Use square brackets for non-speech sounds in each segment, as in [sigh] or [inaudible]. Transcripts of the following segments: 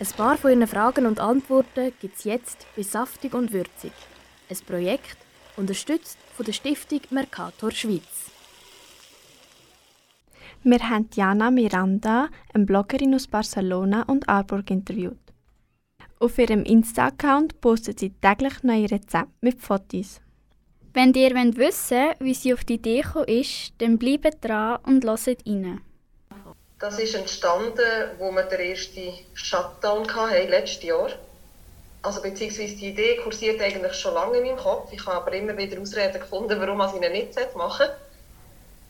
Ein paar von Ihren Fragen und Antworten gibt es jetzt bei Saftig und Würzig. Ein Projekt, unterstützt von der Stiftung Mercator Schweiz. Wir haben Jana Miranda, eine Bloggerin aus Barcelona und Aarburg, interviewt. Auf ihrem Insta-Account postet sie täglich neue Rezepte mit Fotos. Wenn ihr wissen wollt, wie sie auf die Idee gekommen ist, dann bleibt dran und hört rein. Das ist entstanden, wo wir den ersten Shutdown hatten, letztes Jahr. Also beziehungsweise die Idee kursiert eigentlich schon lange in meinem Kopf. Ich habe aber immer wieder Ausreden gefunden, warum ich ihn nicht machen sollte.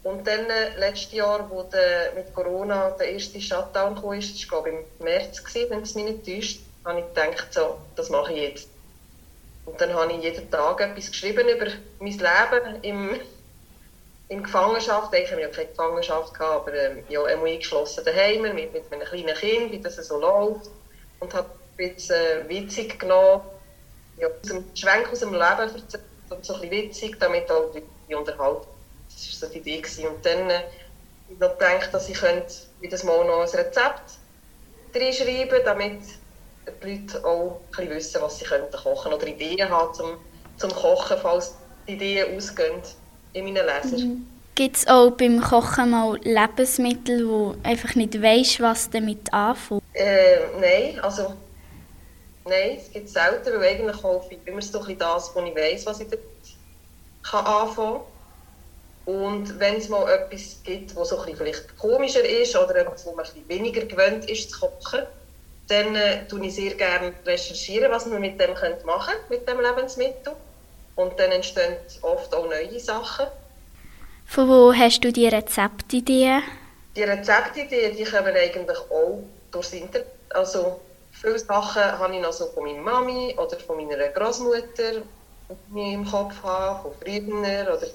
Und dann äh, letztes Jahr, wo der, mit Corona der erste Shutdown kam, das war glaube ich im März, gewesen, wenn es mich nicht täuscht, habe ich gedacht, so, das mache ich jetzt. Und dann habe ich jeden Tag etwas geschrieben über mein Leben im, in Gefangenschaft. Ich habe ja keine Gefangenschaft, gehabt, aber ähm, ja, eingeschlossen daheim mit, mit einem kleinen Kind, wie das so läuft. Und habe ein bisschen äh, witzig genommen, ja, aus dem Schwenk aus dem Leben erzählt, so ein bisschen witzig, damit auch die unterhalten das war so die Idee. Gewesen. Und dann äh, ich gedacht, dass ich könnte jedes Mal noch ein Rezept reinschreiben damit die Leute auch ein bisschen wissen, was sie könnten kochen oder Ideen haben zum, zum Kochen, falls die Ideen ausgehen in meinen Lesern. Mhm. Gibt es auch beim Kochen mal Lebensmittel, wo einfach nicht weißt, was damit anfängt? Äh, nein, also nein, es gibt selten, weil eigentlich kaufe ich immer so ein das, wo ich weiß, was ich damit kann anfangen kann. Und wenn es mal etwas gibt, was so ein vielleicht komischer ist oder etwas, wo man ein weniger gewöhnt ist zu kochen, dann äh, tue ich sehr gerne recherchieren, was man mit dem könnte machen mit dem Lebensmittel. Und dann entstehen oft auch neue Sachen. Von wo hast du die Rezeptideen? Die Rezeptideen, die kommen eigentlich auch durchs Internet. Also viele Sachen habe ich noch so von meiner Mami oder von meiner Großmutter im Kopf habe, von Freunden oder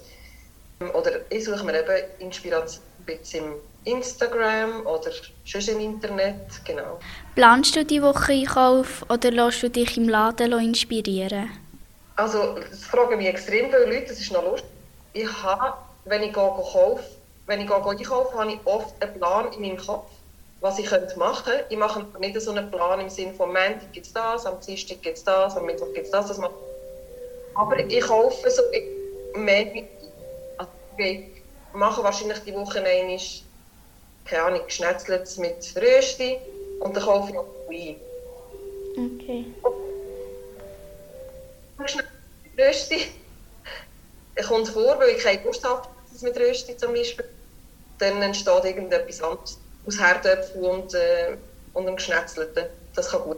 oder ich suche mir eben Inspiration ein bisschen im Instagram oder schon im Internet, genau. Planst du die Woche Einkauf oder lässt du dich im Laden inspirieren? Also, das fragen mich extrem viele Leute, das ist noch lustig. Ich habe, wenn ich kaufe, wenn ich einkaufe, habe ich oft einen Plan in meinem Kopf, was ich machen könnte. Ich mache nicht so einen Plan im Sinne von, am Montag gibt es das, am Dienstag gibt es das, am Mittwoch gibt es das, das mache Aber ich kaufe so mehr ich mache wahrscheinlich die Woche einmal, keine Ahnung, Schnetzlets mit Rösti und dann kaufe ich noch Wein. Okay. Rösti. Es kommt vor, weil ich keine Lust habe, mit Rösti zum Beispiel. Dann entsteht irgendetwas anderes aus Herdöpfen und, äh, und einem Geschnetzelten. Das kann gut.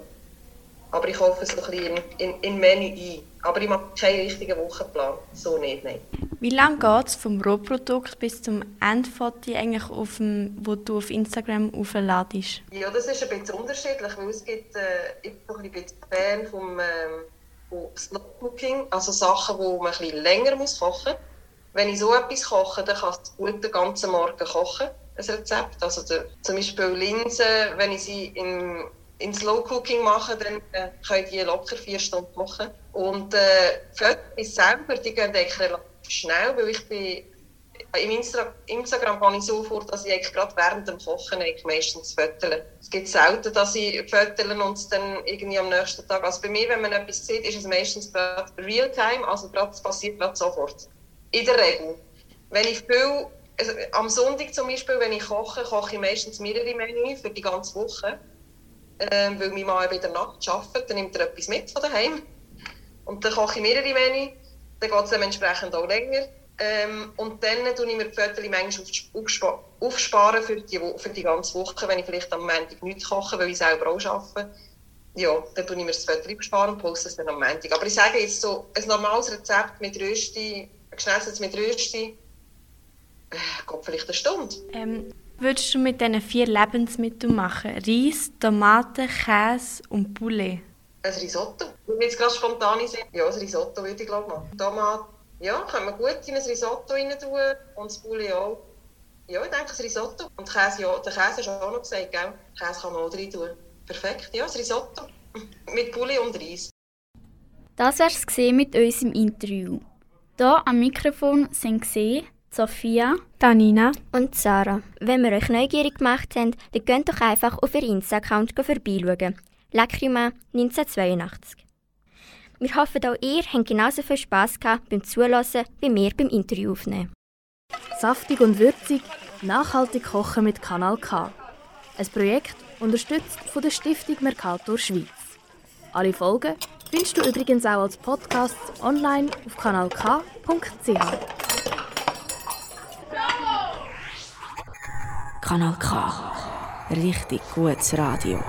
Aber ich kaufe es ein bisschen in, in, in Menü ein. Aber ich mache keinen richtigen Wochenplan. So nicht, nein. Wie lange geht es vom Rohprodukt bis zum Endfoto eigentlich auf dem, wo du auf Instagram aufladest? Ja, das ist ein bisschen unterschiedlich, weil es gibt, äh, ich bin ein bisschen Fan vom, ähm, vom Slow Cooking, also Sachen, die man bisschen länger muss kochen muss. Wenn ich so etwas koche, dann kann ich gut den ganzen Morgen kochen, ein Rezept. Also der, zum Beispiel Linsen, wenn ich sie im in Slow Cooking mache, dann äh, können die locker vier Stunden kochen. Und äh, Fotos selber, die gehen eigentlich relativ schnell, weil ich bin im Insta Instagram gehe ich so vor, dass ich gerade während dem Kochen meistens föteln. Es gibt selten, dass ich föteln und es dann irgendwie am nächsten Tag. Also bei mir, wenn man etwas sieht, ist es meistens gerade Realtime, also gerade, passiert gerade sofort. In der Regel. Wenn ich viel, also am Sonntag zum Beispiel, wenn ich koche, koche ich meistens mehrere Menü für die ganze Woche. Ähm, weil mein Mann in der arbeitet, dann nimmt er etwas mit von daheim. Und dann koche ich mehrere Menü dann geht es dementsprechend auch länger. Ähm, und dann tue ich mir die Fotos manchmal aufsparen für die, für die ganze Woche, wenn ich vielleicht am Montag nichts koche, weil ich selber auch arbeite. Ja, dann tue ich mir das Foto aufsparen und poste es dann am Montag. Aber ich sage jetzt so, ein normales Rezept mit Rösti, geschnetzeltes mit Rösti, äh, geht vielleicht eine Stunde. Ähm, würdest du mit diesen vier Lebensmitteln machen? Reis, Tomaten, Käse und Poulet. Ein Risotto. Wenn jetzt gerade spontan sind, ja, ein Risotto würde ich glaube machen. Tomaten, ja, können wir gut in ein Risotto rein tun und das Poulet auch. Ja, ich denke ein Risotto. Und Käse, ja, der Käse hast du auch noch gesagt, gell? Käse kann man auch rein tun. Perfekt, ja, ein Risotto. [laughs] mit Poulet und Reis. Das wär's gesehen mit unserem Interview. Hier am Mikrofon sind gesehen Sophia, Danina und Sarah. Wenn wir euch neugierig gemacht haben, dann könnt doch einfach auf ihren Insta-Account vorbeischauen. Lacrima 1982. Wir hoffen, auch ihr habt genauso viel Spass gehabt beim Zuhören wie wir beim Interview aufnehmen. Saftig und würzig, nachhaltig kochen mit Kanal K. Ein Projekt unterstützt von der Stiftung Mercator Schweiz. Alle Folgen findest du übrigens auch als Podcast online auf kanalk.ch. Kanal K. Richtig gutes Radio.